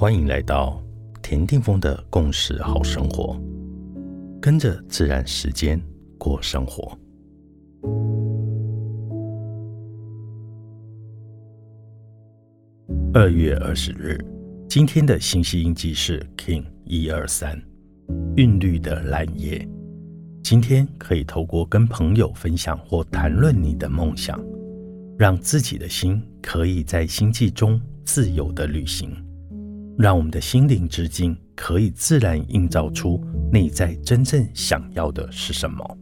欢迎来到田定峰的共识好生活，跟着自然时间过生活。二月二十日，今天的信息印记是 King 一二三，韵律的蓝叶。今天可以透过跟朋友分享或谈论你的梦想，让自己的心可以在星际中自由的旅行。让我们的心灵之境可以自然映照出内在真正想要的是什么，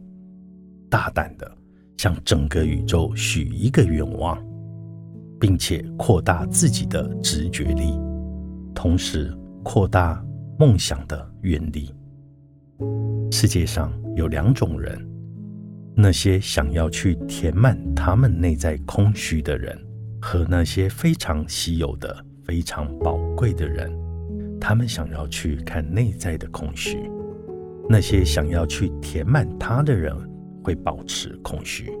大胆的向整个宇宙许一个愿望，并且扩大自己的直觉力，同时扩大梦想的愿力。世界上有两种人：那些想要去填满他们内在空虚的人，和那些非常稀有的。非常宝贵的人，他们想要去看内在的空虚；那些想要去填满它的人，会保持空虚。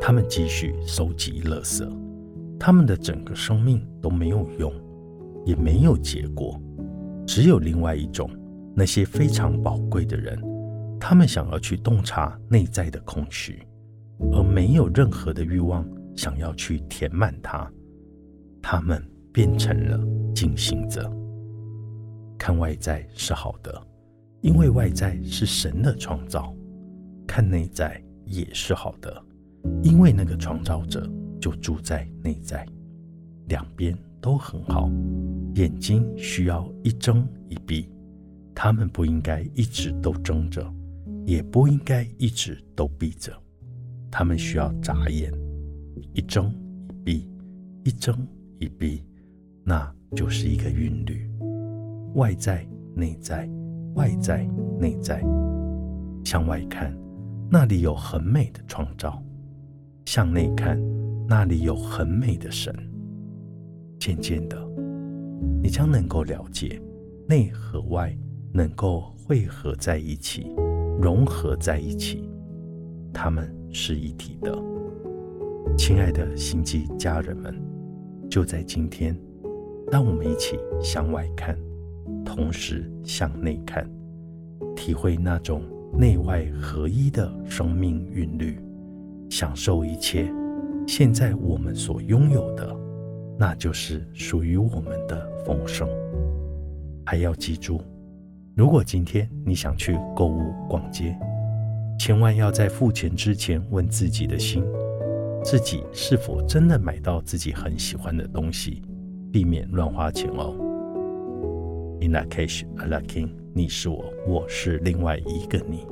他们继续收集垃圾，他们的整个生命都没有用，也没有结果。只有另外一种，那些非常宝贵的人，他们想要去洞察内在的空虚，而没有任何的欲望想要去填满它。他们。变成了静心者。看外在是好的，因为外在是神的创造；看内在也是好的，因为那个创造者就住在内在。两边都很好。眼睛需要一睁一闭，他们不应该一直都睁着，也不应该一直都闭着。他们需要眨眼，一睁一闭，一睁一闭。那就是一个韵律，外在、内在，外在、内在。向外看，那里有很美的创造；向内看，那里有很美的神。渐渐的，你将能够了解，内和外能够汇合在一起，融合在一起，他们是一体的。亲爱的星际家人们，就在今天。让我们一起向外看，同时向内看，体会那种内外合一的生命韵律，享受一切。现在我们所拥有的，那就是属于我们的丰盛。还要记住，如果今天你想去购物逛街，千万要在付钱之前问自己的心，自己是否真的买到自己很喜欢的东西。避免乱花钱哦。In that case, I like king，你是我，我是另外一个你。